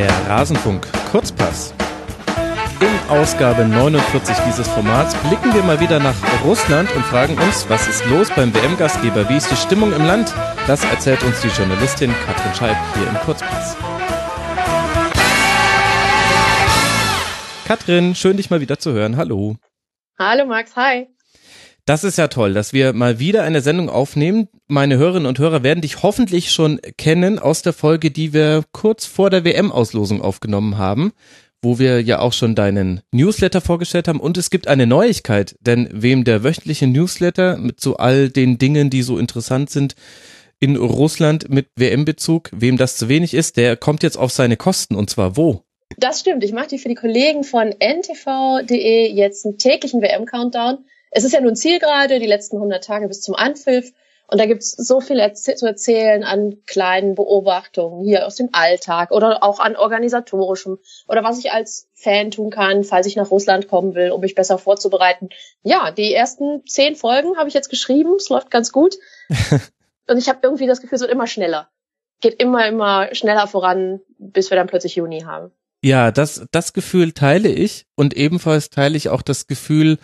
Der Rasenfunk Kurzpass. In Ausgabe 49 dieses Formats blicken wir mal wieder nach Russland und fragen uns, was ist los beim WM-Gastgeber? Wie ist die Stimmung im Land? Das erzählt uns die Journalistin Katrin Scheib hier im Kurzpass. Katrin, schön dich mal wieder zu hören. Hallo. Hallo Max, hi. Das ist ja toll, dass wir mal wieder eine Sendung aufnehmen. Meine Hörerinnen und Hörer werden dich hoffentlich schon kennen aus der Folge, die wir kurz vor der WM-Auslosung aufgenommen haben, wo wir ja auch schon deinen Newsletter vorgestellt haben. Und es gibt eine Neuigkeit, denn wem der wöchentliche Newsletter mit so all den Dingen, die so interessant sind, in Russland mit WM-Bezug, wem das zu wenig ist, der kommt jetzt auf seine Kosten. Und zwar wo? Das stimmt. Ich mache dir für die Kollegen von ntv.de jetzt einen täglichen WM-Countdown es ist ja nun Ziel gerade, die letzten 100 Tage bis zum Anpfiff. Und da gibt's so viel erz zu erzählen an kleinen Beobachtungen hier aus dem Alltag oder auch an organisatorischem oder was ich als Fan tun kann, falls ich nach Russland kommen will, um mich besser vorzubereiten. Ja, die ersten zehn Folgen habe ich jetzt geschrieben. Es läuft ganz gut. Und ich habe irgendwie das Gefühl, es wird immer schneller. Geht immer, immer schneller voran, bis wir dann plötzlich Juni haben. Ja, das, das Gefühl teile ich und ebenfalls teile ich auch das Gefühl,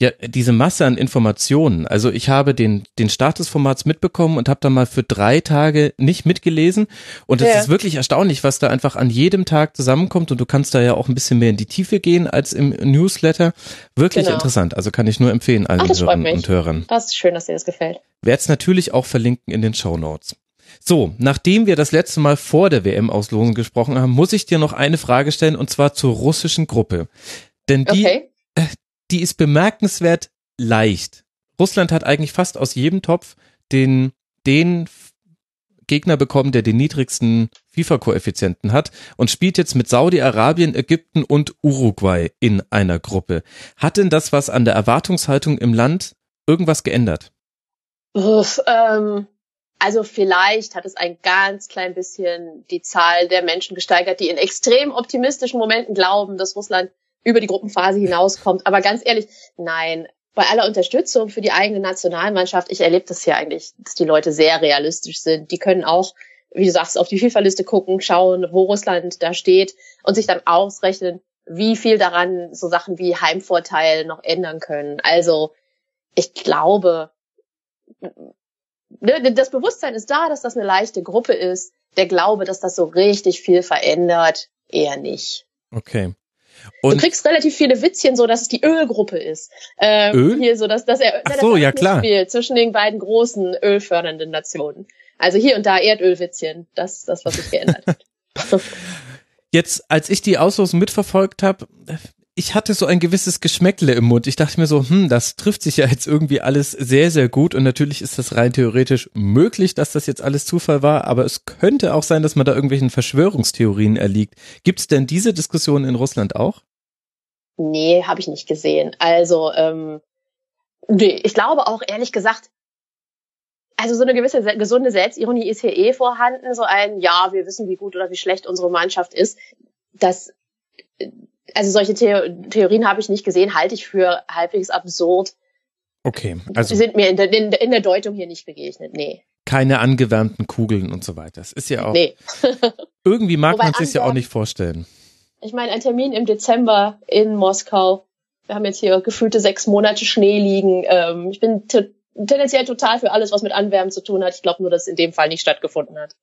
ja, diese Masse an Informationen. Also ich habe den, den Start des Formats mitbekommen und habe da mal für drei Tage nicht mitgelesen. Und es ja. ist wirklich erstaunlich, was da einfach an jedem Tag zusammenkommt. Und du kannst da ja auch ein bisschen mehr in die Tiefe gehen als im Newsletter. Wirklich genau. interessant. Also kann ich nur empfehlen allen Ach, Hörern und Hörern. Das ist schön, dass dir das gefällt. Werde es natürlich auch verlinken in den Show Notes. So, nachdem wir das letzte Mal vor der WM-Auslosung gesprochen haben, muss ich dir noch eine Frage stellen und zwar zur russischen Gruppe. Denn die, okay. Die ist bemerkenswert leicht. Russland hat eigentlich fast aus jedem Topf den, den Gegner bekommen, der den niedrigsten FIFA-Koeffizienten hat und spielt jetzt mit Saudi-Arabien, Ägypten und Uruguay in einer Gruppe. Hat denn das was an der Erwartungshaltung im Land irgendwas geändert? Uff, ähm, also vielleicht hat es ein ganz klein bisschen die Zahl der Menschen gesteigert, die in extrem optimistischen Momenten glauben, dass Russland über die Gruppenphase hinauskommt. Aber ganz ehrlich, nein. Bei aller Unterstützung für die eigene Nationalmannschaft, ich erlebe das hier eigentlich, dass die Leute sehr realistisch sind. Die können auch, wie du sagst, auf die FIFA-Liste gucken, schauen, wo Russland da steht und sich dann ausrechnen, wie viel daran so Sachen wie Heimvorteil noch ändern können. Also ich glaube, ne, das Bewusstsein ist da, dass das eine leichte Gruppe ist. Der Glaube, dass das so richtig viel verändert, eher nicht. Okay. Und du kriegst relativ viele Witzchen, so dass es die Ölgruppe ist. Ähm, Öl? Hier so, dass, dass er Ach so, ja klar. zwischen den beiden großen ölfördernden Nationen. Also hier und da Erdölwitzchen. Das ist das, was sich geändert hat. Jetzt, als ich die Auslosung mitverfolgt habe, ich hatte so ein gewisses Geschmäckle im Mund. Ich dachte mir so, hm, das trifft sich ja jetzt irgendwie alles sehr, sehr gut. Und natürlich ist das rein theoretisch möglich, dass das jetzt alles Zufall war. Aber es könnte auch sein, dass man da irgendwelchen Verschwörungstheorien erliegt. Gibt es denn diese Diskussion in Russland auch? Nee, habe ich nicht gesehen. Also, ähm, nee, ich glaube auch ehrlich gesagt, also so eine gewisse gesunde Selbstironie ist hier eh vorhanden. So ein, ja, wir wissen, wie gut oder wie schlecht unsere Mannschaft ist. Das also solche The Theorien habe ich nicht gesehen, halte ich für halbwegs absurd. Okay, also. Sie sind mir in der, in, in der Deutung hier nicht begegnet, nee. Keine angewärmten Kugeln und so weiter. Das ist ja auch. Nee. irgendwie mag man sich ja auch nicht vorstellen. Ich meine, ein Termin im Dezember in Moskau. Wir haben jetzt hier gefühlte sechs Monate Schnee liegen. Ähm, ich bin tendenziell total für alles, was mit Anwärmen zu tun hat. Ich glaube nur, dass es in dem Fall nicht stattgefunden hat.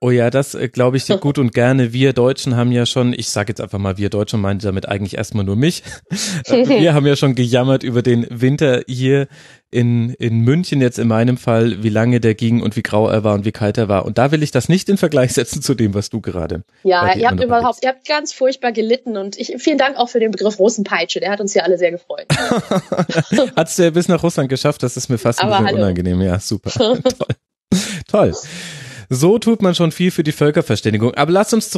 Oh ja, das äh, glaube ich gut und gerne. Wir Deutschen haben ja schon, ich sage jetzt einfach mal, wir Deutschen meinen damit eigentlich erstmal nur mich. wir haben ja schon gejammert über den Winter hier in, in München jetzt in meinem Fall, wie lange der ging und wie grau er war und wie kalt er war. Und da will ich das nicht in Vergleich setzen zu dem, was du gerade. Ja, ihr habt überhauaupt, ihr habt ganz furchtbar gelitten und ich, vielen Dank auch für den Begriff Russenpeitsche. Der hat uns ja alle sehr gefreut. Hat's der bis nach Russland geschafft? Das ist mir fast ein bisschen hallo. unangenehm. Ja, super. Toll. Toll. So tut man schon viel für die Völkerverständigung. Aber lass uns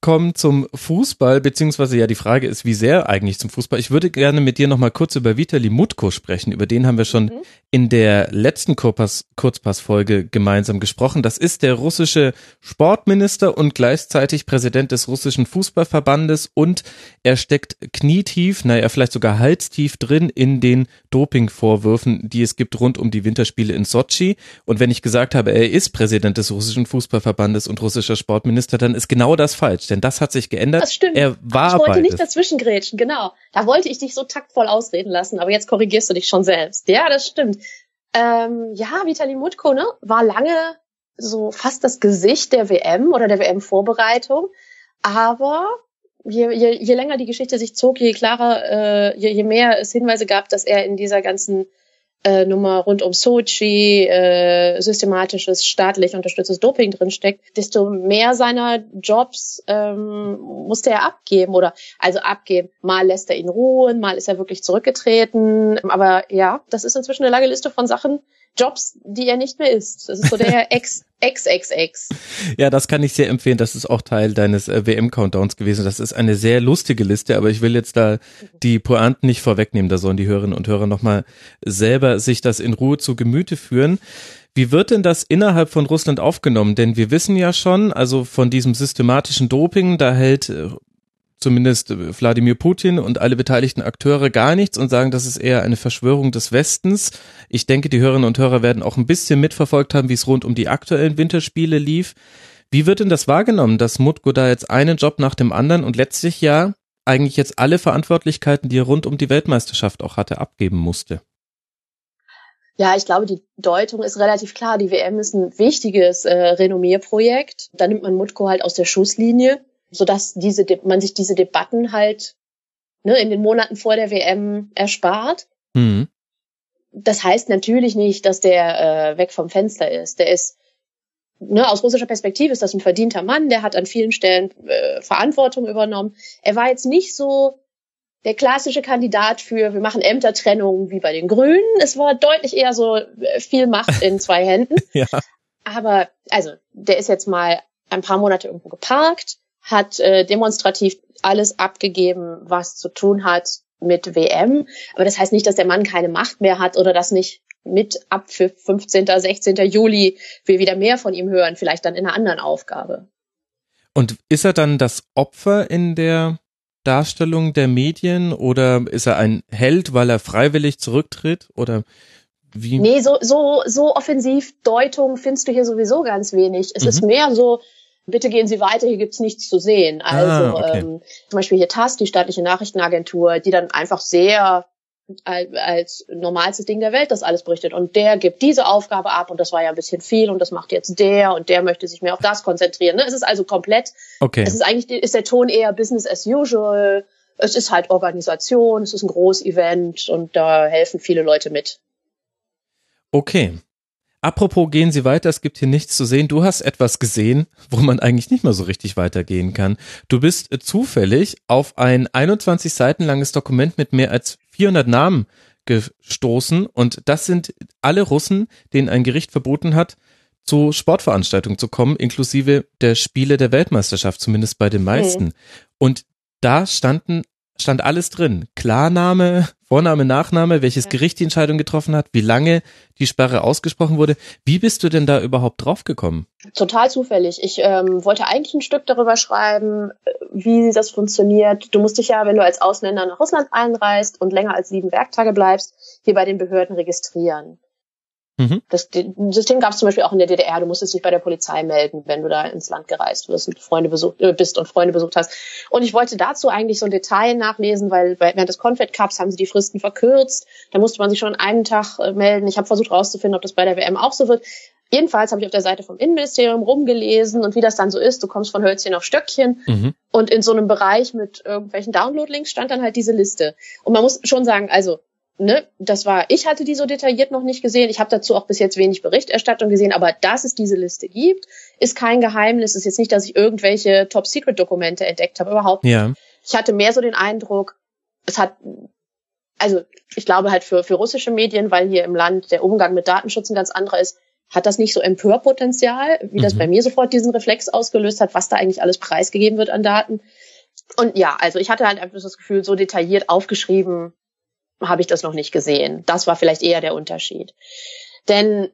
zurückkommen zum Fußball, beziehungsweise ja die Frage ist, wie sehr eigentlich zum Fußball. Ich würde gerne mit dir nochmal kurz über Vitali Mutko sprechen. Über den haben wir schon mhm. in der letzten Kurzpassfolge gemeinsam gesprochen. Das ist der russische Sportminister und gleichzeitig Präsident des russischen Fußballverbandes und er steckt knietief, naja, vielleicht sogar halstief drin in den Dopingvorwürfen, die es gibt rund um die Winterspiele in Sochi. Und wenn ich gesagt habe, er ist Präsident des russischen Fußballverbandes und russischer Sportminister, dann ist genau das falsch. Denn das hat sich geändert. Das stimmt. Er war ich wollte nicht dazwischengrätschen, genau. Da wollte ich dich so taktvoll ausreden lassen, aber jetzt korrigierst du dich schon selbst. Ja, das stimmt. Ähm, ja, Vitali Mutko, ne, war lange so fast das Gesicht der WM oder der WM-Vorbereitung. Aber je, je, je länger die Geschichte sich zog, je klarer, äh, je, je mehr es Hinweise gab, dass er in dieser ganzen äh, Nummer rund um Sochi, äh, systematisches, staatlich unterstütztes Doping drinsteckt, desto mehr seiner Jobs ähm, musste er abgeben oder also abgeben. Mal lässt er ihn ruhen, mal ist er wirklich zurückgetreten. Aber ja, das ist inzwischen eine lange Liste von Sachen, Jobs, die er nicht mehr ist. Das ist so der Ex, Ex. Ja, das kann ich sehr empfehlen. Das ist auch Teil deines äh, WM-Countdowns gewesen. Das ist eine sehr lustige Liste, aber ich will jetzt da die Pointen nicht vorwegnehmen. Da sollen die Hörerinnen und Hörer nochmal selber sich das in Ruhe zu Gemüte führen. Wie wird denn das innerhalb von Russland aufgenommen? Denn wir wissen ja schon, also von diesem systematischen Doping, da hält äh, zumindest Wladimir Putin und alle beteiligten Akteure gar nichts und sagen, das ist eher eine Verschwörung des Westens. Ich denke, die Hörerinnen und Hörer werden auch ein bisschen mitverfolgt haben, wie es rund um die aktuellen Winterspiele lief. Wie wird denn das wahrgenommen, dass Mutko da jetzt einen Job nach dem anderen und letztlich ja eigentlich jetzt alle Verantwortlichkeiten, die er rund um die Weltmeisterschaft auch hatte, abgeben musste? Ja, ich glaube, die Deutung ist relativ klar. Die WM ist ein wichtiges äh, Renommierprojekt. Da nimmt man Mutko halt aus der Schusslinie so dass diese, man sich diese Debatten halt ne, in den Monaten vor der WM erspart. Mhm. Das heißt natürlich nicht, dass der äh, weg vom Fenster ist. Der ist ne, aus russischer Perspektive ist das ein verdienter Mann, der hat an vielen Stellen äh, Verantwortung übernommen. Er war jetzt nicht so der klassische Kandidat für, wir machen Ämtertrennung wie bei den Grünen. Es war deutlich eher so äh, viel Macht in zwei Händen. ja. Aber also, der ist jetzt mal ein paar Monate irgendwo geparkt, hat äh, demonstrativ alles abgegeben, was zu tun hat mit WM. Aber das heißt nicht, dass der Mann keine Macht mehr hat oder dass nicht mit ab für 15., 16. Juli wir wieder mehr von ihm hören, vielleicht dann in einer anderen Aufgabe. Und ist er dann das Opfer in der Darstellung der Medien oder ist er ein Held, weil er freiwillig zurücktritt oder wie? Nee, so, so, so offensiv Deutung findest du hier sowieso ganz wenig. Es mhm. ist mehr so, bitte gehen Sie weiter, hier gibt's nichts zu sehen. Ah, also ah, okay. ähm, zum Beispiel hier TASS, die staatliche Nachrichtenagentur, die dann einfach sehr als normalstes Ding der Welt das alles berichtet. Und der gibt diese Aufgabe ab und das war ja ein bisschen viel und das macht jetzt der und der möchte sich mehr auf das konzentrieren. Ne? Es ist also komplett, okay. es ist eigentlich, ist der Ton eher Business as usual. Es ist halt Organisation, es ist ein Groß-Event und da helfen viele Leute mit. Okay. Apropos gehen Sie weiter, es gibt hier nichts zu sehen. Du hast etwas gesehen, wo man eigentlich nicht mehr so richtig weitergehen kann. Du bist äh, zufällig auf ein 21 Seiten langes Dokument mit mehr als 400 Namen gestoßen und das sind alle Russen, denen ein Gericht verboten hat, zu Sportveranstaltungen zu kommen, inklusive der Spiele der Weltmeisterschaft, zumindest bei den meisten. Mhm. Und da standen stand alles drin. Klarname, Vorname, Nachname, welches ja. Gericht die Entscheidung getroffen hat, wie lange die Sperre ausgesprochen wurde. Wie bist du denn da überhaupt draufgekommen? Total zufällig. Ich ähm, wollte eigentlich ein Stück darüber schreiben, äh, wie das funktioniert. Du musst dich ja, wenn du als Ausländer nach Russland einreist und länger als sieben Werktage bleibst, hier bei den Behörden registrieren. Mhm. Das System gab es zum Beispiel auch in der DDR. Du musstest dich bei der Polizei melden, wenn du da ins Land gereist bist und Freunde besucht, äh, bist und Freunde besucht hast. Und ich wollte dazu eigentlich so ein Detail nachlesen, weil während des Confed Cups haben sie die Fristen verkürzt. Da musste man sich schon einen Tag äh, melden. Ich habe versucht herauszufinden, ob das bei der WM auch so wird. Jedenfalls habe ich auf der Seite vom Innenministerium rumgelesen und wie das dann so ist. Du kommst von Hölzchen auf Stöckchen mhm. und in so einem Bereich mit irgendwelchen Download-Links stand dann halt diese Liste. Und man muss schon sagen, also ne, das war, ich hatte die so detailliert noch nicht gesehen. Ich habe dazu auch bis jetzt wenig Berichterstattung gesehen, aber dass es diese Liste gibt, ist kein Geheimnis. Ist jetzt nicht, dass ich irgendwelche Top-Secret-Dokumente entdeckt habe, überhaupt nicht. Ja. Ich hatte mehr so den Eindruck, es hat, also ich glaube halt für, für russische Medien, weil hier im Land der Umgang mit Datenschutz ein ganz anderer ist, hat das nicht so Empörpotenzial, wie mhm. das bei mir sofort diesen Reflex ausgelöst hat, was da eigentlich alles preisgegeben wird an Daten. Und ja, also ich hatte halt einfach das Gefühl, so detailliert aufgeschrieben habe ich das noch nicht gesehen. Das war vielleicht eher der Unterschied. Denn,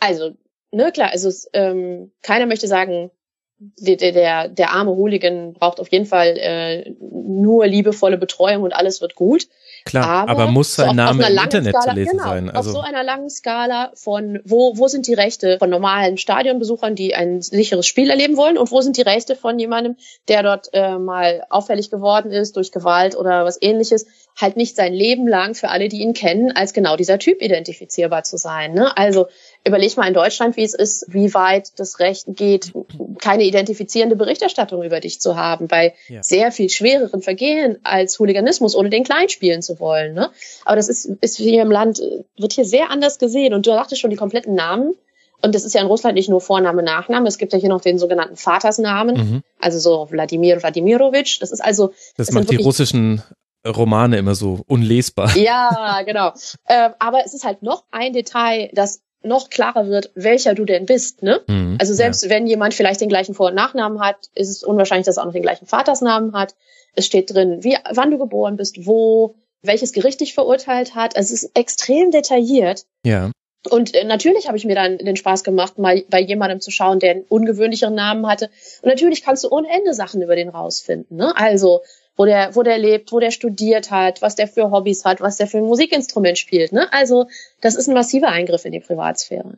also, ne, klar, also ähm, keiner möchte sagen, der, der, der arme Hooligan braucht auf jeden Fall äh, nur liebevolle Betreuung und alles wird gut. Klar, aber, aber muss sein so Name im Internet Skala, zu lesen genau, sein. Also auf so einer langen Skala von wo, wo sind die Rechte von normalen Stadionbesuchern, die ein sicheres Spiel erleben wollen und wo sind die Rechte von jemandem, der dort äh, mal auffällig geworden ist durch Gewalt oder was ähnliches, halt nicht sein Leben lang für alle, die ihn kennen, als genau dieser Typ identifizierbar zu sein. Ne? Also überleg mal in Deutschland, wie es ist, wie weit das Recht geht, keine identifizierende Berichterstattung über dich zu haben, bei ja. sehr viel schwereren Vergehen als Hooliganismus, ohne den klein spielen zu wollen. Ne? Aber das ist, ist hier im Land, wird hier sehr anders gesehen. Und du sagtest schon die kompletten Namen. Und das ist ja in Russland nicht nur Vorname, Nachname. Es gibt ja hier noch den sogenannten Vatersnamen. Mhm. Also so Wladimir Wladimirovich. Das ist also. Das, das macht die russischen Romane immer so unlesbar. Ja, genau. äh, aber es ist halt noch ein Detail, das noch klarer wird, welcher du denn bist. Ne? Mhm, also selbst ja. wenn jemand vielleicht den gleichen Vor- und Nachnamen hat, ist es unwahrscheinlich, dass er auch noch den gleichen Vatersnamen hat. Es steht drin, wie, wann du geboren bist, wo, welches Gericht dich verurteilt hat. Also es ist extrem detailliert. Ja. Und äh, natürlich habe ich mir dann den Spaß gemacht, mal bei jemandem zu schauen, der einen ungewöhnlicheren Namen hatte. Und natürlich kannst du ohne Ende Sachen über den rausfinden. Ne? Also wo der, wo der lebt, wo der studiert hat, was der für Hobbys hat, was der für ein Musikinstrument spielt. Ne? Also das ist ein massiver Eingriff in die Privatsphäre.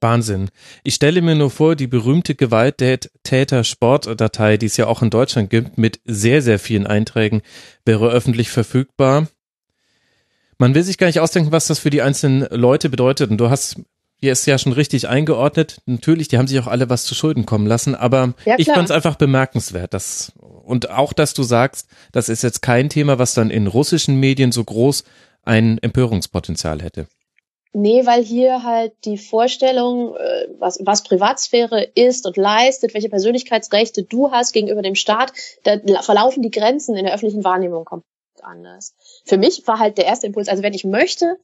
Wahnsinn. Ich stelle mir nur vor, die berühmte Gewalttäter-Sportdatei, die es ja auch in Deutschland gibt, mit sehr, sehr vielen Einträgen, wäre öffentlich verfügbar. Man will sich gar nicht ausdenken, was das für die einzelnen Leute bedeutet. Und du hast hier ist ja schon richtig eingeordnet. Natürlich, die haben sich auch alle was zu Schulden kommen lassen, aber ja, ich fand es einfach bemerkenswert. Dass, und auch, dass du sagst, das ist jetzt kein Thema, was dann in russischen Medien so groß ein Empörungspotenzial hätte. Nee, weil hier halt die Vorstellung, äh, was, was Privatsphäre ist und leistet, welche Persönlichkeitsrechte du hast gegenüber dem Staat, da verlaufen die Grenzen in der öffentlichen Wahrnehmung komplett anders. Für mich war halt der erste Impuls, also wenn ich möchte,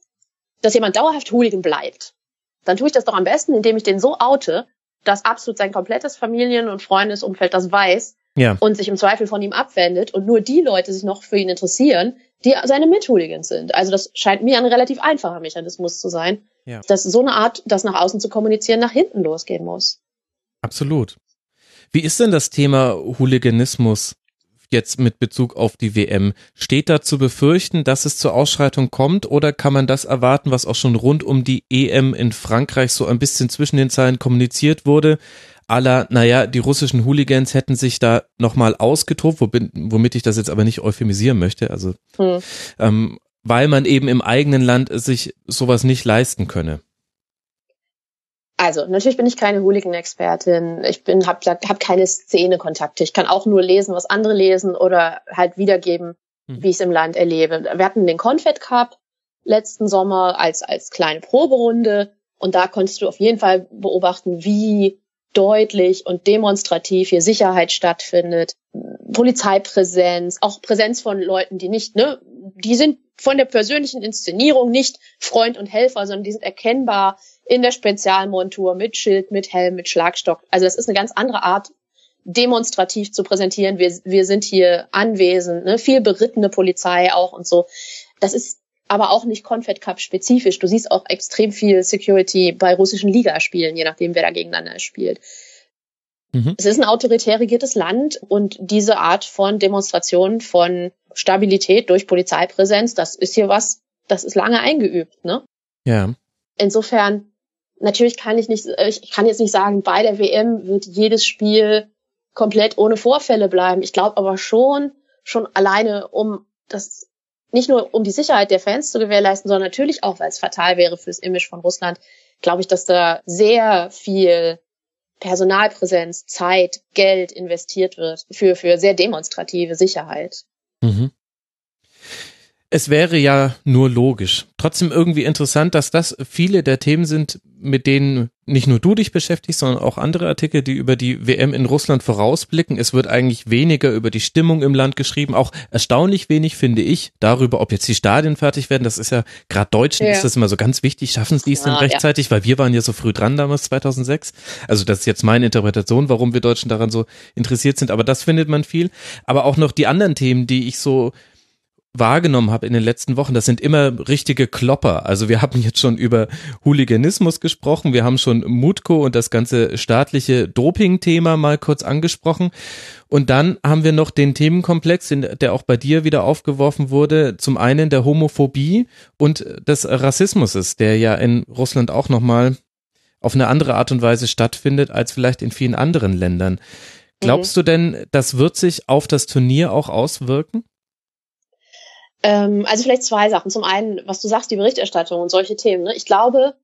dass jemand dauerhaft Hooligan bleibt, dann tue ich das doch am besten, indem ich den so oute, dass absolut sein komplettes Familien- und Freundesumfeld das weiß ja. und sich im Zweifel von ihm abwendet und nur die Leute sich noch für ihn interessieren, die seine Mithooligans sind. Also das scheint mir ein relativ einfacher Mechanismus zu sein, ja. dass so eine Art, das nach außen zu kommunizieren, nach hinten losgehen muss. Absolut. Wie ist denn das Thema Hooliganismus jetzt mit Bezug auf die WM? Steht da zu befürchten, dass es zur Ausschreitung kommt oder kann man das erwarten, was auch schon rund um die EM in Frankreich so ein bisschen zwischen den Zeilen kommuniziert wurde? aller, naja, die russischen Hooligans hätten sich da nochmal ausgetobt, womit ich das jetzt aber nicht euphemisieren möchte, also hm. ähm, weil man eben im eigenen Land sich sowas nicht leisten könne. Also, natürlich bin ich keine Hooligan-Expertin. Ich bin, hab, hab keine Szene-Kontakte. Ich kann auch nur lesen, was andere lesen oder halt wiedergeben, hm. wie ich es im Land erlebe. Wir hatten den Confed Cup letzten Sommer als, als kleine Proberunde. Und da konntest du auf jeden Fall beobachten, wie deutlich und demonstrativ hier Sicherheit stattfindet. Polizeipräsenz, auch Präsenz von Leuten, die nicht, ne, die sind von der persönlichen Inszenierung nicht Freund und Helfer, sondern die sind erkennbar in der Spezialmontur mit Schild, mit Helm, mit Schlagstock. Also das ist eine ganz andere Art, demonstrativ zu präsentieren. Wir, wir sind hier anwesend, ne? viel berittene Polizei auch und so. Das ist aber auch nicht Confed Cup spezifisch. Du siehst auch extrem viel Security bei russischen Ligaspielen, je nachdem, wer da gegeneinander spielt. Mhm. Es ist ein autoritär regiertes Land und diese Art von Demonstration von Stabilität durch Polizeipräsenz, das ist hier was, das ist lange eingeübt, ne? Ja. Insofern natürlich kann ich nicht, äh, ich kann jetzt nicht sagen, bei der WM wird jedes Spiel komplett ohne Vorfälle bleiben. Ich glaube aber schon, schon alleine um das, nicht nur um die Sicherheit der Fans zu gewährleisten, sondern natürlich auch, weil es fatal wäre fürs Image von Russland, glaube ich, dass da sehr viel Personalpräsenz, Zeit, Geld investiert wird für, für sehr demonstrative Sicherheit. Mhm. Es wäre ja nur logisch. Trotzdem irgendwie interessant, dass das viele der Themen sind, mit denen nicht nur du dich beschäftigst, sondern auch andere Artikel, die über die WM in Russland vorausblicken. Es wird eigentlich weniger über die Stimmung im Land geschrieben, auch erstaunlich wenig, finde ich, darüber, ob jetzt die Stadien fertig werden. Das ist ja gerade Deutschen ja. ist das immer so ganz wichtig. Schaffen sie es denn rechtzeitig? Ja. Weil wir waren ja so früh dran damals 2006. Also das ist jetzt meine Interpretation, warum wir Deutschen daran so interessiert sind. Aber das findet man viel. Aber auch noch die anderen Themen, die ich so wahrgenommen habe in den letzten Wochen, das sind immer richtige Klopper. Also wir haben jetzt schon über Hooliganismus gesprochen, wir haben schon Mutko und das ganze staatliche Doping-Thema mal kurz angesprochen. Und dann haben wir noch den Themenkomplex, der auch bei dir wieder aufgeworfen wurde, zum einen der Homophobie und des Rassismus, der ja in Russland auch nochmal auf eine andere Art und Weise stattfindet als vielleicht in vielen anderen Ländern. Glaubst mhm. du denn, das wird sich auf das Turnier auch auswirken? Ähm, also vielleicht zwei Sachen. Zum einen, was du sagst, die Berichterstattung und solche Themen. Ne? Ich glaube,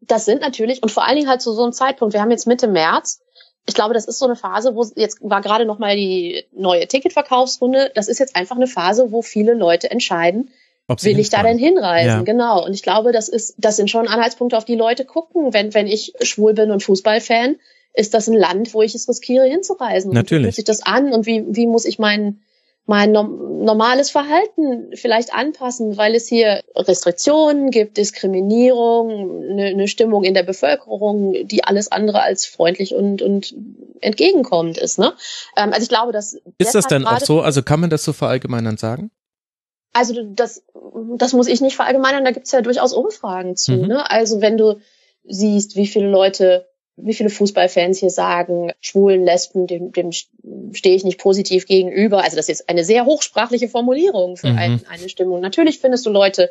das sind natürlich, und vor allen Dingen halt zu so einem Zeitpunkt, wir haben jetzt Mitte März, ich glaube, das ist so eine Phase, wo jetzt war gerade noch mal die neue Ticketverkaufsrunde. Das ist jetzt einfach eine Phase, wo viele Leute entscheiden, will ich da denn hinreisen? Ja. Genau. Und ich glaube, das ist, das sind schon Anhaltspunkte, auf die Leute gucken. Wenn, wenn ich schwul bin und Fußballfan, ist das ein Land, wo ich es riskiere, hinzureisen. Natürlich. wie fühlt sich das an und wie, wie muss ich meinen mein normales Verhalten vielleicht anpassen, weil es hier Restriktionen gibt, Diskriminierung, eine, eine Stimmung in der Bevölkerung, die alles andere als freundlich und, und entgegenkommend ist. Ne? Ähm, also ich glaube, dass ist das denn auch so? Also kann man das so verallgemeinern sagen? Also das, das muss ich nicht verallgemeinern. Da gibt's ja durchaus Umfragen zu. Mhm. Ne? Also wenn du siehst, wie viele Leute wie viele Fußballfans hier sagen, Schwulen, Lesben, dem, dem stehe ich nicht positiv gegenüber. Also das ist eine sehr hochsprachliche Formulierung für mhm. ein, eine Stimmung. Natürlich findest du Leute,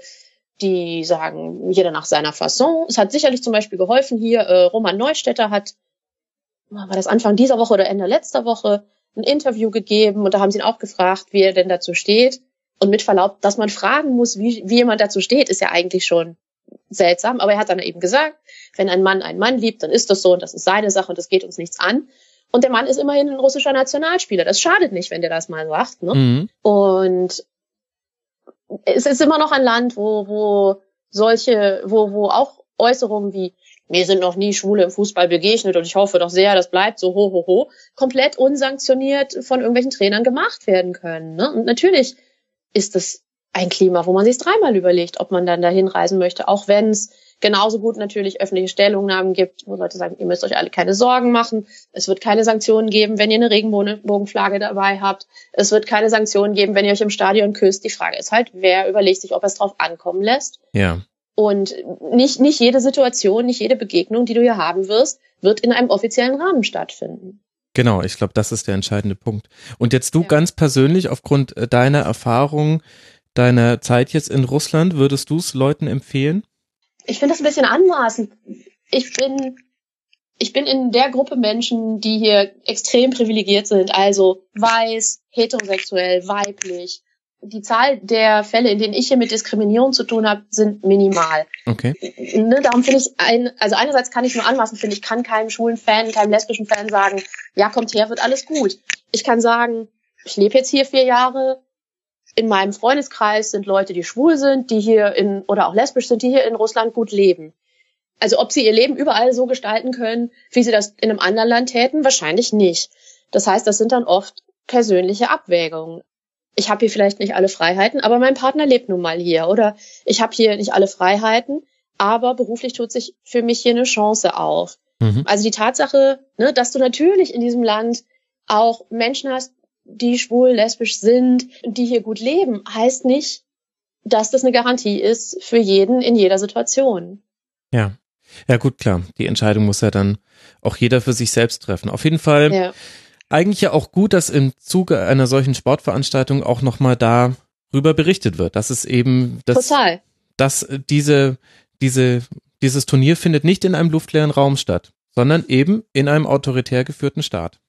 die sagen, jeder nach seiner Fasson. Es hat sicherlich zum Beispiel geholfen hier, äh, Roman Neustädter hat, war das Anfang dieser Woche oder Ende letzter Woche, ein Interview gegeben und da haben sie ihn auch gefragt, wie er denn dazu steht. Und mit Verlaub, dass man fragen muss, wie, wie jemand dazu steht, ist ja eigentlich schon seltsam. Aber er hat dann eben gesagt, wenn ein Mann einen Mann liebt, dann ist das so und das ist seine Sache und das geht uns nichts an. Und der Mann ist immerhin ein russischer Nationalspieler. Das schadet nicht, wenn der das mal sagt. Ne? Mhm. Und es ist immer noch ein Land, wo, wo solche, wo, wo auch Äußerungen wie mir sind noch nie Schwule im Fußball begegnet und ich hoffe doch sehr, das bleibt so ho ho ho, komplett unsanktioniert von irgendwelchen Trainern gemacht werden können. Ne? Und natürlich ist das ein Klima, wo man sich dreimal überlegt, ob man dann dahin reisen möchte, auch wenn es genauso gut natürlich öffentliche Stellungnahmen gibt, wo Leute sagen, ihr müsst euch alle keine Sorgen machen. Es wird keine Sanktionen geben, wenn ihr eine Regenbogenflagge dabei habt. Es wird keine Sanktionen geben, wenn ihr euch im Stadion küsst. Die Frage ist halt, wer überlegt sich, ob er es drauf ankommen lässt. Ja. Und nicht, nicht jede Situation, nicht jede Begegnung, die du hier haben wirst, wird in einem offiziellen Rahmen stattfinden. Genau, ich glaube, das ist der entscheidende Punkt. Und jetzt du ja. ganz persönlich aufgrund äh, deiner Erfahrung, deiner Zeit jetzt in Russland, würdest du es Leuten empfehlen? ich finde das ein bisschen anmaßend. Ich bin, ich bin in der Gruppe Menschen, die hier extrem privilegiert sind, also weiß, heterosexuell, weiblich. Die Zahl der Fälle, in denen ich hier mit Diskriminierung zu tun habe, sind minimal. Okay. Ne, darum finde ich ein, also einerseits kann ich nur anmaßen finde, ich kann keinem schwulen Fan, keinem lesbischen Fan sagen, ja, kommt her, wird alles gut. Ich kann sagen, ich lebe jetzt hier vier Jahre, in meinem Freundeskreis sind Leute, die schwul sind, die hier in oder auch lesbisch sind, die hier in Russland gut leben. Also ob sie ihr Leben überall so gestalten können, wie sie das in einem anderen Land täten, wahrscheinlich nicht. Das heißt, das sind dann oft persönliche Abwägungen. Ich habe hier vielleicht nicht alle Freiheiten, aber mein Partner lebt nun mal hier. Oder ich habe hier nicht alle Freiheiten, aber beruflich tut sich für mich hier eine Chance auf. Mhm. Also die Tatsache, ne, dass du natürlich in diesem Land auch Menschen hast, die schwul, lesbisch sind, die hier gut leben, heißt nicht, dass das eine Garantie ist für jeden in jeder Situation. Ja. Ja, gut, klar. Die Entscheidung muss ja dann auch jeder für sich selbst treffen. Auf jeden Fall ja. eigentlich ja auch gut, dass im Zuge einer solchen Sportveranstaltung auch nochmal darüber berichtet wird. dass es eben, dass, Total. dass diese, diese, dieses Turnier findet nicht in einem luftleeren Raum statt, sondern eben in einem autoritär geführten Staat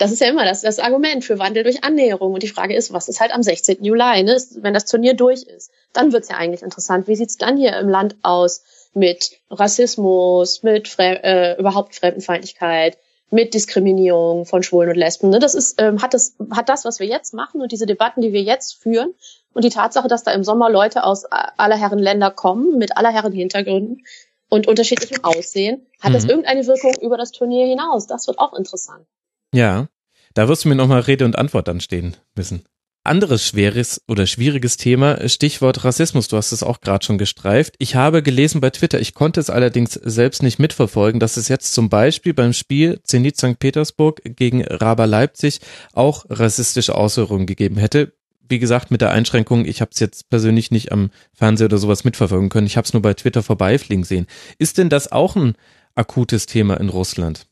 das ist ja immer das, das Argument für Wandel durch Annäherung. Und die Frage ist, was ist halt am 16. Juli, ne? wenn das Turnier durch ist? Dann wird's ja eigentlich interessant. Wie sieht's dann hier im Land aus mit Rassismus, mit Fre äh, überhaupt Fremdenfeindlichkeit, mit Diskriminierung von Schwulen und Lesben? Ne? Das ist, ähm, hat, das, hat das, was wir jetzt machen und diese Debatten, die wir jetzt führen und die Tatsache, dass da im Sommer Leute aus aller Herren Länder kommen, mit aller Herren Hintergründen und unterschiedlichem Aussehen, hat mhm. das irgendeine Wirkung über das Turnier hinaus? Das wird auch interessant. Ja, da wirst du mir nochmal Rede und Antwort dann stehen müssen. Anderes schweres oder schwieriges Thema, Stichwort Rassismus, du hast es auch gerade schon gestreift. Ich habe gelesen bei Twitter, ich konnte es allerdings selbst nicht mitverfolgen, dass es jetzt zum Beispiel beim Spiel Zenit St. Petersburg gegen Raber Leipzig auch rassistische Äußerungen gegeben hätte. wie gesagt, mit der Einschränkung, ich habe es jetzt persönlich nicht am Fernseher oder sowas mitverfolgen können. Ich habe es nur bei Twitter vorbeifliegen sehen. Ist denn das auch ein akutes Thema in Russland?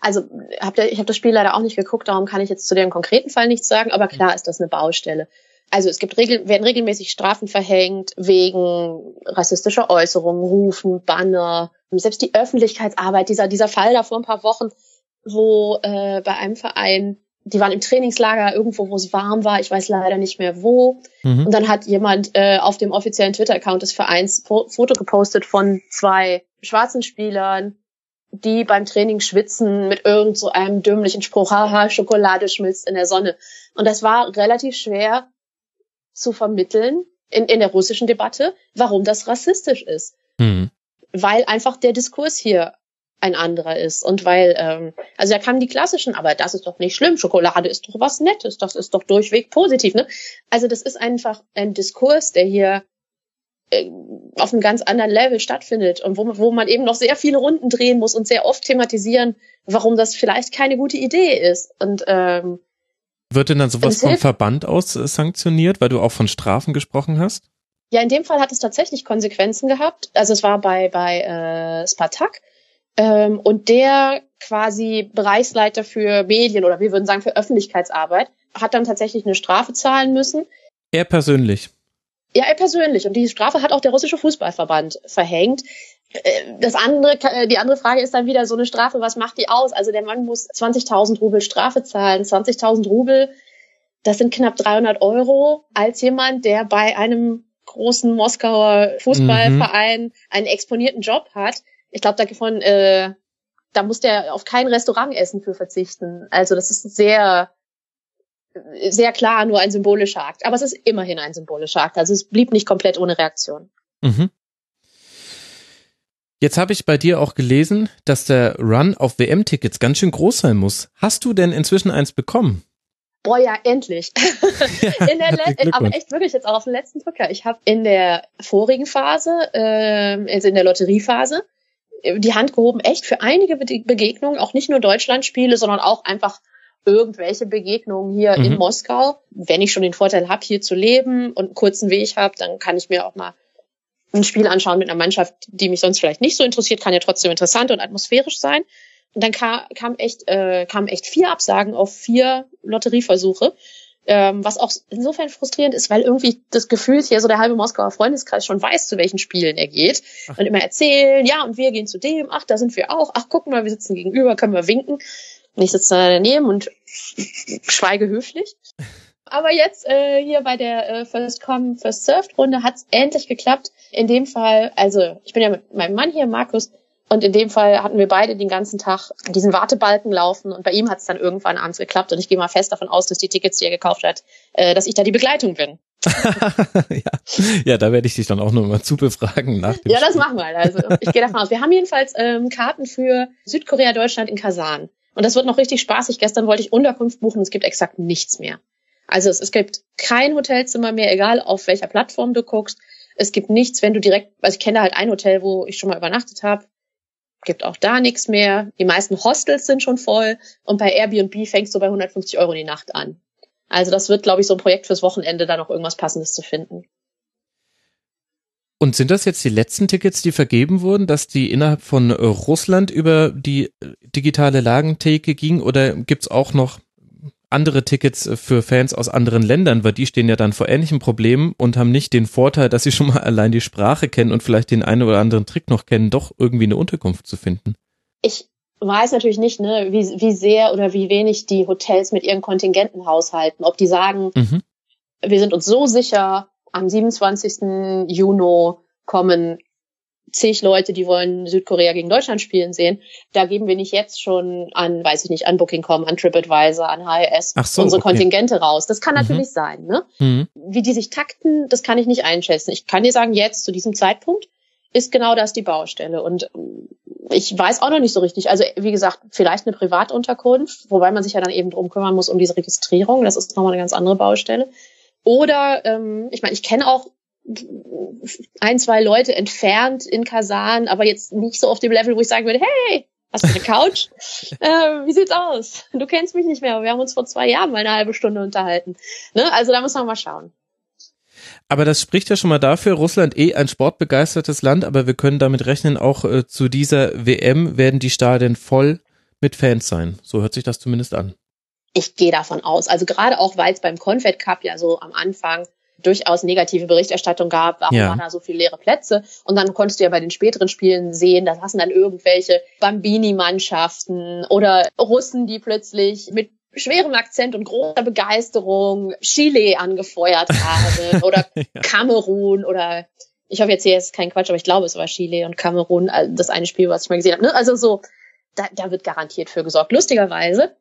Also hab, ich habe das Spiel leider auch nicht geguckt, darum kann ich jetzt zu dem konkreten Fall nichts sagen, aber klar ist das eine Baustelle. Also es gibt regel, werden regelmäßig Strafen verhängt wegen rassistischer Äußerungen, Rufen, Banner, selbst die Öffentlichkeitsarbeit. Dieser dieser Fall da vor ein paar Wochen, wo äh, bei einem Verein die waren im Trainingslager irgendwo, wo es warm war. Ich weiß leider nicht mehr wo. Mhm. Und dann hat jemand äh, auf dem offiziellen Twitter-Account des Vereins Foto gepostet von zwei schwarzen Spielern, die beim Training schwitzen mit irgend so einem dümmlichen Spruch, haha, Schokolade schmilzt in der Sonne. Und das war relativ schwer zu vermitteln in, in der russischen Debatte, warum das rassistisch ist. Mhm. Weil einfach der Diskurs hier ein anderer ist und weil, ähm, also da kamen die klassischen, aber das ist doch nicht schlimm, Schokolade ist doch was Nettes, das ist doch durchweg positiv. Ne? Also das ist einfach ein Diskurs, der hier auf einem ganz anderen Level stattfindet und wo, wo man eben noch sehr viele Runden drehen muss und sehr oft thematisieren, warum das vielleicht keine gute Idee ist. Und ähm, wird denn dann sowas vom Verband aus äh, sanktioniert, weil du auch von Strafen gesprochen hast? Ja, in dem Fall hat es tatsächlich Konsequenzen gehabt. Also es war bei bei äh, Spartak ähm, und der quasi Bereichsleiter für Medien oder wir würden sagen für Öffentlichkeitsarbeit hat dann tatsächlich eine Strafe zahlen müssen. Er persönlich. Ja, er persönlich. Und die Strafe hat auch der russische Fußballverband verhängt. Äh, das andere, äh, die andere Frage ist dann wieder so eine Strafe, was macht die aus? Also der Mann muss 20.000 Rubel Strafe zahlen. 20.000 Rubel, das sind knapp 300 Euro als jemand, der bei einem großen Moskauer Fußballverein mhm. einen exponierten Job hat. Ich glaube, davon, äh, da muss der auf kein Restaurantessen für verzichten. Also das ist sehr, sehr klar nur ein symbolischer Akt. Aber es ist immerhin ein symbolischer Akt. Also es blieb nicht komplett ohne Reaktion. Mhm. Jetzt habe ich bei dir auch gelesen, dass der Run auf WM-Tickets ganz schön groß sein muss. Hast du denn inzwischen eins bekommen? Boah, ja, endlich. der aber echt wirklich jetzt auch auf den letzten Drücker. Ich habe in der vorigen Phase, äh, also in der Lotteriephase, die Hand gehoben, echt für einige Begegnungen, auch nicht nur Deutschlandspiele, sondern auch einfach irgendwelche Begegnungen hier mhm. in Moskau. Wenn ich schon den Vorteil habe, hier zu leben und einen kurzen Weg habe, dann kann ich mir auch mal ein Spiel anschauen mit einer Mannschaft, die mich sonst vielleicht nicht so interessiert, kann ja trotzdem interessant und atmosphärisch sein. Und dann kam, kam echt, äh, kam echt vier Absagen auf vier Lotterieversuche, ähm, was auch insofern frustrierend ist, weil irgendwie das Gefühl hier so der halbe Moskauer Freundeskreis schon weiß, zu welchen Spielen er geht ach. und immer erzählen, ja und wir gehen zu dem, ach da sind wir auch, ach guck mal, wir sitzen gegenüber, können wir winken. Und ich sitze da daneben und schweige höflich. Aber jetzt äh, hier bei der äh, First Come, First Served Runde hat's endlich geklappt. In dem Fall, also ich bin ja mit meinem Mann hier, Markus, und in dem Fall hatten wir beide den ganzen Tag diesen Wartebalken laufen und bei ihm hat's dann irgendwann abends geklappt und ich gehe mal fest davon aus, dass die Tickets, die er gekauft hat, äh, dass ich da die Begleitung bin. ja. ja, da werde ich dich dann auch nochmal zu befragen nach dem Ja, das machen wir. Also ich gehe davon aus. Wir haben jedenfalls ähm, Karten für Südkorea, Deutschland in Kasan. Und das wird noch richtig spaßig. Gestern wollte ich Unterkunft buchen, es gibt exakt nichts mehr. Also es, es gibt kein Hotelzimmer mehr, egal auf welcher Plattform du guckst. Es gibt nichts, wenn du direkt, also ich kenne halt ein Hotel, wo ich schon mal übernachtet habe. Gibt auch da nichts mehr. Die meisten Hostels sind schon voll und bei Airbnb fängst du bei 150 Euro die Nacht an. Also das wird, glaube ich, so ein Projekt fürs Wochenende, da noch irgendwas Passendes zu finden. Und sind das jetzt die letzten Tickets, die vergeben wurden, dass die innerhalb von Russland über die digitale Lagentheke ging oder gibt's auch noch andere Tickets äh, für Fans aus anderen Ländern, weil die stehen ja dann vor ähnlichen Problemen und haben nicht den Vorteil, dass sie schon mal allein die Sprache kennen und vielleicht den einen oder anderen Trick noch kennen, doch irgendwie eine Unterkunft zu finden. Ich weiß natürlich nicht, ne, wie, wie sehr oder wie wenig die Hotels mit ihren Kontingenten haushalten. Ob die sagen, mhm. wir sind uns so sicher, am 27. Juni kommen zig Leute, die wollen Südkorea gegen Deutschland spielen sehen. Da geben wir nicht jetzt schon an, weiß ich nicht, an Booking.com, an TripAdvisor, an HRS so, unsere okay. Kontingente raus. Das kann mhm. natürlich sein. Ne? Mhm. Wie die sich takten, das kann ich nicht einschätzen. Ich kann dir sagen, jetzt zu diesem Zeitpunkt ist genau das die Baustelle. Und ich weiß auch noch nicht so richtig. Also wie gesagt, vielleicht eine Privatunterkunft, wobei man sich ja dann eben drum kümmern muss um diese Registrierung. Das ist nochmal eine ganz andere Baustelle. Oder ähm, ich meine, ich kenne auch ein, zwei Leute entfernt in Kasan, aber jetzt nicht so auf dem Level, wo ich sagen würde, hey, Hast du eine Couch? äh, wie sieht's aus? Du kennst mich nicht mehr, wir haben uns vor zwei Jahren mal eine halbe Stunde unterhalten. Ne? Also da muss man mal schauen. Aber das spricht ja schon mal dafür, Russland eh ein sportbegeistertes Land, aber wir können damit rechnen, auch äh, zu dieser WM werden die Stadien voll mit Fans sein. So hört sich das zumindest an. Ich gehe davon aus. Also gerade auch, weil es beim Confed Cup ja so am Anfang durchaus negative Berichterstattung gab, warum ja. waren da so viele leere Plätze. Und dann konntest du ja bei den späteren Spielen sehen, da saßen dann irgendwelche Bambini-Mannschaften oder Russen, die plötzlich mit schwerem Akzent und großer Begeisterung Chile angefeuert haben oder ja. Kamerun oder ich hoffe jetzt hier ist kein Quatsch, aber ich glaube es war Chile und Kamerun, äh, das eine Spiel, was ich mal gesehen habe. Ne? Also so, da, da wird garantiert für gesorgt. Lustigerweise,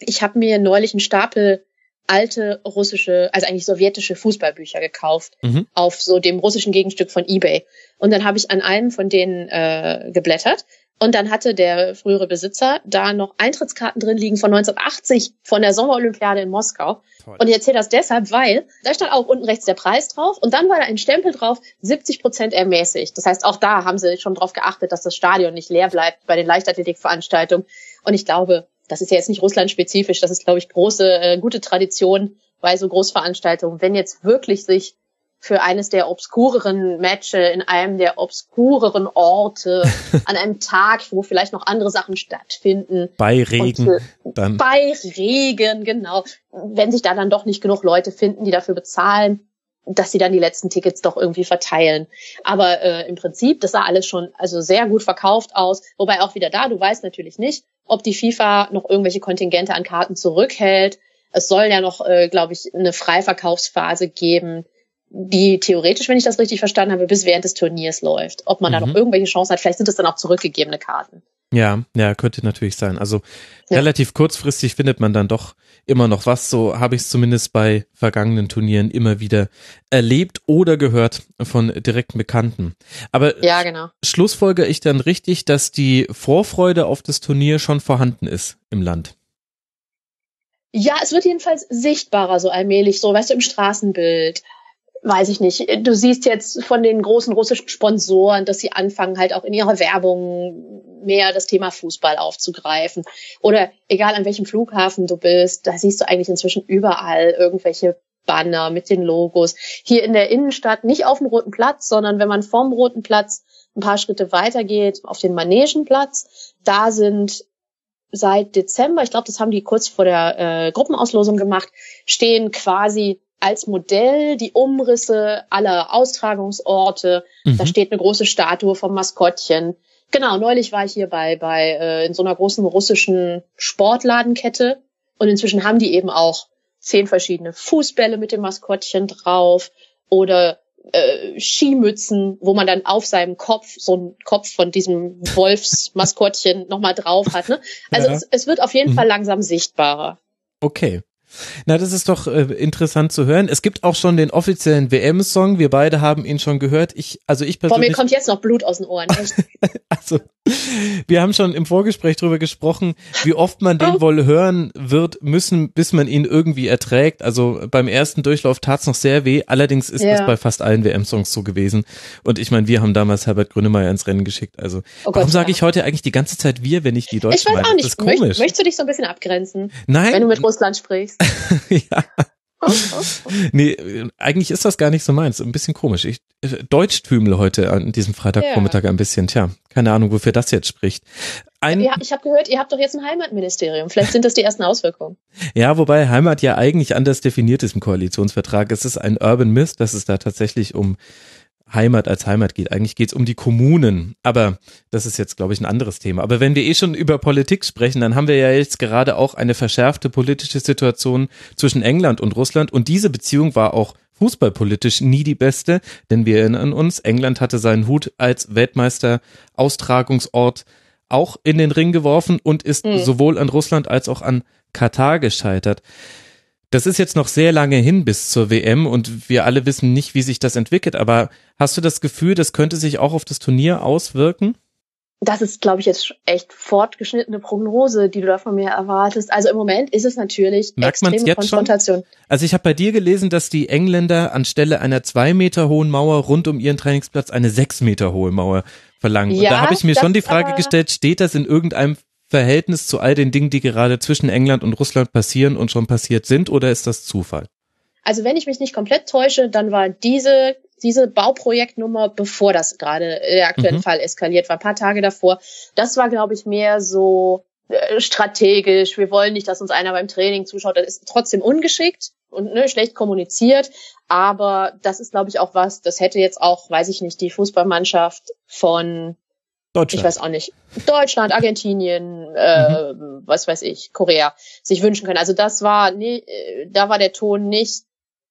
ich habe mir neulich einen Stapel alte russische, also eigentlich sowjetische Fußballbücher gekauft mhm. auf so dem russischen Gegenstück von eBay. Und dann habe ich an einem von denen äh, geblättert und dann hatte der frühere Besitzer da noch Eintrittskarten drin liegen von 1980 von der Sommerolympiade in Moskau. Toll. Und ich erzähle das deshalb, weil da stand auch unten rechts der Preis drauf und dann war da ein Stempel drauf, 70 Prozent ermäßigt. Das heißt, auch da haben sie schon darauf geachtet, dass das Stadion nicht leer bleibt bei den Leichtathletikveranstaltungen. Und ich glaube, das ist ja jetzt nicht Russland-spezifisch, das ist, glaube ich, große, äh, gute Tradition bei so Großveranstaltungen. Wenn jetzt wirklich sich für eines der obskureren Matches in einem der obskureren Orte an einem Tag, wo vielleicht noch andere Sachen stattfinden. Bei Regen. Und, äh, dann. Bei Regen, genau. Wenn sich da dann doch nicht genug Leute finden, die dafür bezahlen, dass sie dann die letzten Tickets doch irgendwie verteilen. Aber äh, im Prinzip, das sah alles schon also sehr gut verkauft aus. Wobei auch wieder da, du weißt natürlich nicht, ob die FIFA noch irgendwelche Kontingente an Karten zurückhält. Es soll ja noch, äh, glaube ich, eine Freiverkaufsphase geben, die theoretisch, wenn ich das richtig verstanden habe, bis während des Turniers läuft. Ob man mhm. da noch mhm. irgendwelche Chancen hat, vielleicht sind es dann auch zurückgegebene Karten. Ja, ja, könnte natürlich sein. Also ja. relativ kurzfristig findet man dann doch immer noch was. So habe ich es zumindest bei vergangenen Turnieren immer wieder erlebt oder gehört von direkten Bekannten. Aber ja, genau. schlussfolge ich dann richtig, dass die Vorfreude auf das Turnier schon vorhanden ist im Land. Ja, es wird jedenfalls sichtbarer so allmählich, so weißt du, im Straßenbild weiß ich nicht, du siehst jetzt von den großen russischen Sponsoren, dass sie anfangen halt auch in ihrer Werbung mehr das Thema Fußball aufzugreifen. Oder egal an welchem Flughafen du bist, da siehst du eigentlich inzwischen überall irgendwelche Banner mit den Logos. Hier in der Innenstadt, nicht auf dem Roten Platz, sondern wenn man vom Roten Platz ein paar Schritte weitergeht, auf den Manegenplatz, da sind seit Dezember, ich glaube, das haben die kurz vor der äh, Gruppenauslosung gemacht, stehen quasi als Modell die Umrisse aller Austragungsorte. Mhm. Da steht eine große Statue vom Maskottchen. Genau, neulich war ich hier bei, bei äh, in so einer großen russischen Sportladenkette und inzwischen haben die eben auch zehn verschiedene Fußbälle mit dem Maskottchen drauf oder äh, Skimützen, wo man dann auf seinem Kopf so einen Kopf von diesem Wolfsmaskottchen nochmal drauf hat. Ne? Also ja. es, es wird auf jeden mhm. Fall langsam sichtbarer. Okay. Na, das ist doch äh, interessant zu hören. Es gibt auch schon den offiziellen WM-Song. Wir beide haben ihn schon gehört. Ich, also ich persönlich. Vor mir kommt jetzt noch Blut aus den Ohren. Also, wir haben schon im Vorgespräch darüber gesprochen, wie oft man den oh. wohl hören wird müssen, bis man ihn irgendwie erträgt. Also beim ersten Durchlauf tat's noch sehr weh. Allerdings ist ja. das bei fast allen WM-Songs so gewesen. Und ich meine, wir haben damals Herbert Grönemeyer ins Rennen geschickt. Also, oh Gott, warum sage ich heute eigentlich die ganze Zeit wir, wenn ich die Deutschen Ich weiß auch nicht. Das ist komisch. Möcht, möchtest du dich so ein bisschen abgrenzen? Nein. Wenn du mit Russland sprichst. ja. nee, eigentlich ist das gar nicht so meins. Ein bisschen komisch. Ich Deutschtümel heute an diesem Freitagvormittag ja. ein bisschen. Tja, keine Ahnung, wofür das jetzt spricht. Ein, ja, ich habe gehört, ihr habt doch jetzt ein Heimatministerium. Vielleicht sind das die ersten Auswirkungen. Ja, wobei Heimat ja eigentlich anders definiert ist im Koalitionsvertrag. Es ist ein Urban Myth, dass es da tatsächlich um Heimat als Heimat geht. Eigentlich geht es um die Kommunen, aber das ist jetzt, glaube ich, ein anderes Thema. Aber wenn wir eh schon über Politik sprechen, dann haben wir ja jetzt gerade auch eine verschärfte politische Situation zwischen England und Russland und diese Beziehung war auch fußballpolitisch nie die beste, denn wir erinnern uns, England hatte seinen Hut als Weltmeister Austragungsort auch in den Ring geworfen und ist mhm. sowohl an Russland als auch an Katar gescheitert. Das ist jetzt noch sehr lange hin bis zur WM und wir alle wissen nicht, wie sich das entwickelt. Aber hast du das Gefühl, das könnte sich auch auf das Turnier auswirken? das ist, glaube ich, jetzt echt fortgeschnittene Prognose, die du da von mir erwartest. Also im Moment ist es natürlich Merkt extreme jetzt Konfrontation. Schon? Also ich habe bei dir gelesen, dass die Engländer anstelle einer zwei Meter hohen Mauer rund um ihren Trainingsplatz eine sechs Meter hohe Mauer verlangen. Ja, Und da habe ich mir schon die Frage gestellt, steht das in irgendeinem Verhältnis zu all den Dingen, die gerade zwischen England und Russland passieren und schon passiert sind, oder ist das Zufall? Also wenn ich mich nicht komplett täusche, dann war diese diese Bauprojektnummer, bevor das gerade der aktuelle mhm. Fall eskaliert war, ein paar Tage davor. Das war, glaube ich, mehr so äh, strategisch. Wir wollen nicht, dass uns einer beim Training zuschaut. Das ist trotzdem ungeschickt und ne, schlecht kommuniziert. Aber das ist, glaube ich, auch was, das hätte jetzt auch, weiß ich nicht, die Fußballmannschaft von Deutschland. Ich weiß auch nicht. Deutschland, Argentinien, äh, mhm. was weiß ich, Korea sich wünschen können. Also das war, nee, äh, da war der Ton nicht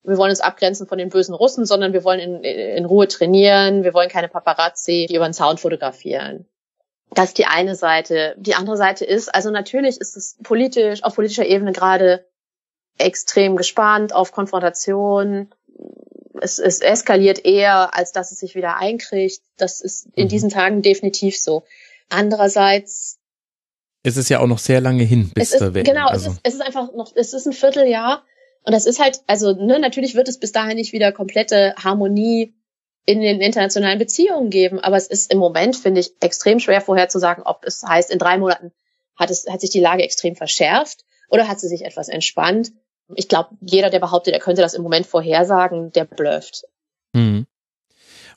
wir wollen uns abgrenzen von den bösen Russen, sondern wir wollen in, in Ruhe trainieren, wir wollen keine Paparazzi, die über den Sound fotografieren. Das ist die eine Seite. Die andere Seite ist, also natürlich ist es politisch, auf politischer Ebene gerade extrem gespannt auf Konfrontation. Es, es eskaliert eher, als dass es sich wieder einkriegt. Das ist in mhm. diesen Tagen definitiv so. Andererseits es ist ja auch noch sehr lange hin bis es ist, Genau, also. es, ist, es ist einfach noch, es ist ein Vierteljahr und das ist halt, also ne, natürlich wird es bis dahin nicht wieder komplette Harmonie in den internationalen Beziehungen geben, aber es ist im Moment, finde ich, extrem schwer vorherzusagen, ob es heißt, in drei Monaten hat, es, hat sich die Lage extrem verschärft oder hat sie sich etwas entspannt. Ich glaube, jeder, der behauptet, er könnte das im Moment vorhersagen, der blöft. Mhm.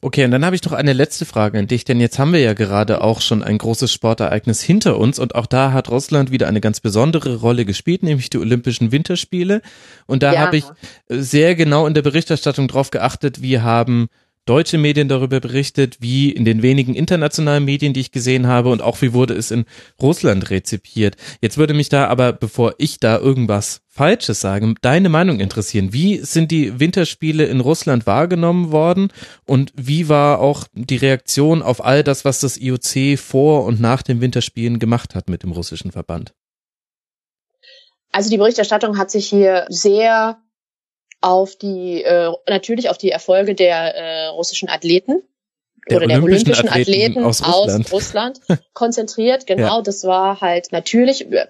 Okay, und dann habe ich noch eine letzte Frage an dich, denn jetzt haben wir ja gerade auch schon ein großes Sportereignis hinter uns und auch da hat Russland wieder eine ganz besondere Rolle gespielt, nämlich die Olympischen Winterspiele. Und da ja. habe ich sehr genau in der Berichterstattung drauf geachtet, wir haben deutsche Medien darüber berichtet, wie in den wenigen internationalen Medien, die ich gesehen habe und auch wie wurde es in Russland rezipiert. Jetzt würde mich da aber, bevor ich da irgendwas Falsches sage, deine Meinung interessieren. Wie sind die Winterspiele in Russland wahrgenommen worden und wie war auch die Reaktion auf all das, was das IOC vor und nach den Winterspielen gemacht hat mit dem russischen Verband? Also die Berichterstattung hat sich hier sehr auf die, äh, natürlich auf die Erfolge der äh, russischen Athleten der oder der olympischen Athleten, Athleten aus, Russland. aus Russland, konzentriert. Genau, ja. das war halt natürlich, äh,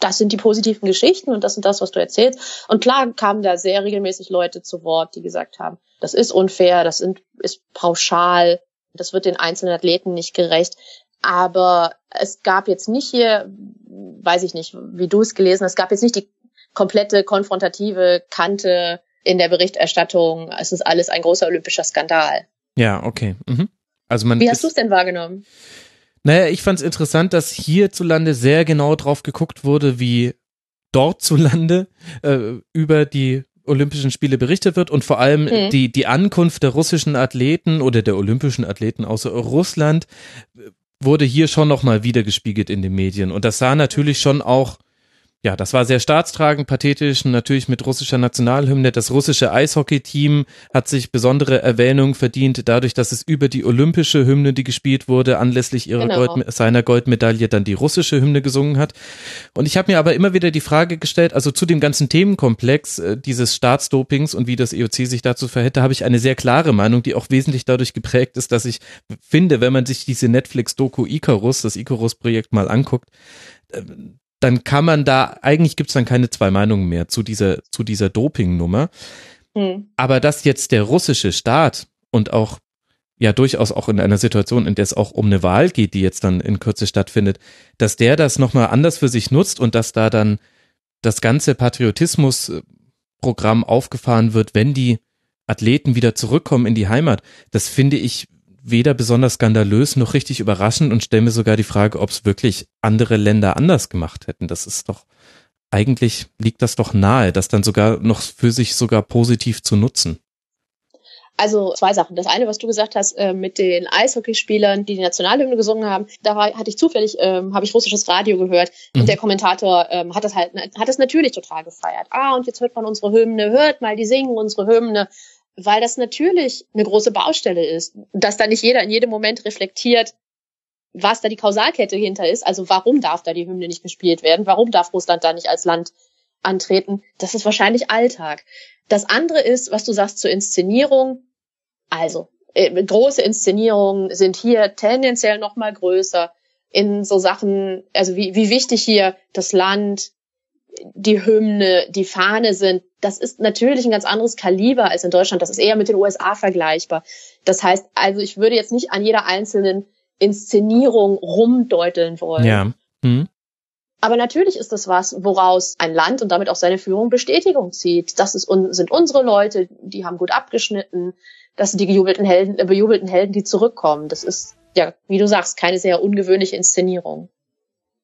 das sind die positiven Geschichten und das sind das, was du erzählst. Und klar kamen da sehr regelmäßig Leute zu Wort, die gesagt haben, das ist unfair, das sind, ist pauschal, das wird den einzelnen Athleten nicht gerecht. Aber es gab jetzt nicht hier, weiß ich nicht, wie du es gelesen hast, es gab jetzt nicht die komplette konfrontative Kante in der Berichterstattung. Es ist alles ein großer olympischer Skandal. Ja, okay. Mhm. Also man Wie hast du es denn wahrgenommen? Naja, ich fand es interessant, dass hierzulande sehr genau drauf geguckt wurde, wie dort zu Lande äh, über die Olympischen Spiele berichtet wird und vor allem hm. die, die Ankunft der russischen Athleten oder der olympischen Athleten aus Russland äh, wurde hier schon nochmal wiedergespiegelt in den Medien. Und das sah natürlich schon auch ja, das war sehr staatstragend, pathetisch, natürlich mit russischer Nationalhymne. Das russische Eishockey-Team hat sich besondere Erwähnung verdient, dadurch, dass es über die olympische Hymne, die gespielt wurde, anlässlich ihrer genau. Gold, seiner Goldmedaille dann die russische Hymne gesungen hat. Und ich habe mir aber immer wieder die Frage gestellt, also zu dem ganzen Themenkomplex äh, dieses Staatsdopings und wie das EOC sich dazu verhält, da habe ich eine sehr klare Meinung, die auch wesentlich dadurch geprägt ist, dass ich finde, wenn man sich diese Netflix-Doku Icarus, das Icarus-Projekt mal anguckt, äh, dann kann man da, eigentlich gibt's dann keine zwei Meinungen mehr zu dieser, zu dieser Dopingnummer. Mhm. Aber dass jetzt der russische Staat und auch ja durchaus auch in einer Situation, in der es auch um eine Wahl geht, die jetzt dann in Kürze stattfindet, dass der das nochmal anders für sich nutzt und dass da dann das ganze Patriotismusprogramm aufgefahren wird, wenn die Athleten wieder zurückkommen in die Heimat, das finde ich weder besonders skandalös noch richtig überraschend und stelle mir sogar die Frage, ob es wirklich andere Länder anders gemacht hätten. Das ist doch, eigentlich liegt das doch nahe, das dann sogar noch für sich sogar positiv zu nutzen. Also zwei Sachen. Das eine, was du gesagt hast, äh, mit den Eishockeyspielern, die die Nationalhymne gesungen haben, da war, hatte ich zufällig, ähm, habe ich russisches Radio gehört mhm. und der Kommentator ähm, hat das halt, hat das natürlich total gefeiert. Ah, und jetzt hört man unsere Hymne, hört mal, die singen unsere Hymne weil das natürlich eine große Baustelle ist, dass da nicht jeder in jedem Moment reflektiert, was da die Kausalkette hinter ist. Also warum darf da die Hymne nicht gespielt werden? Warum darf Russland da nicht als Land antreten? Das ist wahrscheinlich Alltag. Das andere ist, was du sagst zur Inszenierung. Also, äh, große Inszenierungen sind hier tendenziell noch mal größer in so Sachen, also wie, wie wichtig hier das Land, die Hymne, die Fahne sind. Das ist natürlich ein ganz anderes Kaliber als in Deutschland. Das ist eher mit den USA vergleichbar. Das heißt, also ich würde jetzt nicht an jeder einzelnen Inszenierung rumdeuteln wollen. Ja. Hm. Aber natürlich ist das was, woraus ein Land und damit auch seine Führung Bestätigung zieht. Das ist, sind unsere Leute, die haben gut abgeschnitten. Das sind die gejubelten Helden, äh, bejubelten Helden, die zurückkommen. Das ist, ja, wie du sagst, keine sehr ungewöhnliche Inszenierung.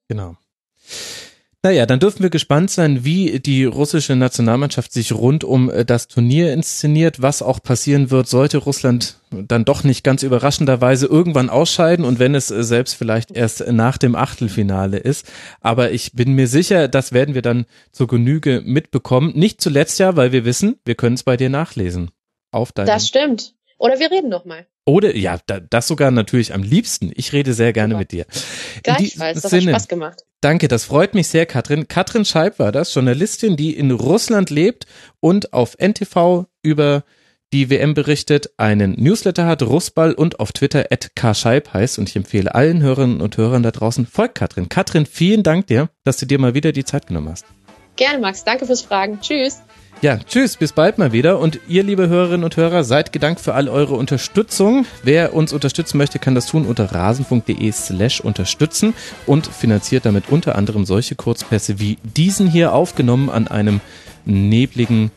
Genau. Naja, dann dürfen wir gespannt sein, wie die russische Nationalmannschaft sich rund um äh, das Turnier inszeniert, was auch passieren wird, sollte Russland dann doch nicht ganz überraschenderweise irgendwann ausscheiden und wenn es äh, selbst vielleicht erst nach dem Achtelfinale ist. Aber ich bin mir sicher, das werden wir dann zur Genüge mitbekommen. Nicht zuletzt ja, weil wir wissen, wir können es bei dir nachlesen. Auf deinem. Das stimmt. Oder wir reden noch mal. Oder, ja, das sogar natürlich am liebsten. Ich rede sehr gerne Super. mit dir. Gleichfalls, das hat Spaß gemacht. Danke, das freut mich sehr, Katrin. Katrin Scheib war das, Journalistin, die in Russland lebt und auf NTV über die WM berichtet, einen Newsletter hat, Russball und auf Twitter at kscheib heißt und ich empfehle allen Hörerinnen und Hörern da draußen, folgt Katrin. Katrin, vielen Dank dir, dass du dir mal wieder die Zeit genommen hast. Gerne, Max. Danke fürs Fragen. Tschüss. Ja, tschüss, bis bald mal wieder. Und ihr, liebe Hörerinnen und Hörer, seid gedankt für all eure Unterstützung. Wer uns unterstützen möchte, kann das tun unter rasenfunk.de slash unterstützen und finanziert damit unter anderem solche Kurzpässe wie diesen hier aufgenommen an einem nebligen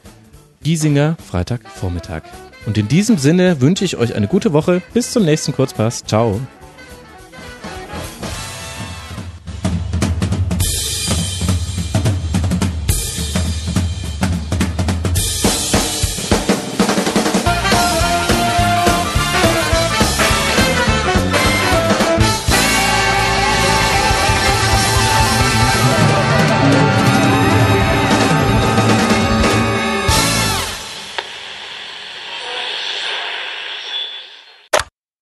Giesinger Freitagvormittag. Und in diesem Sinne wünsche ich euch eine gute Woche. Bis zum nächsten Kurzpass. Ciao.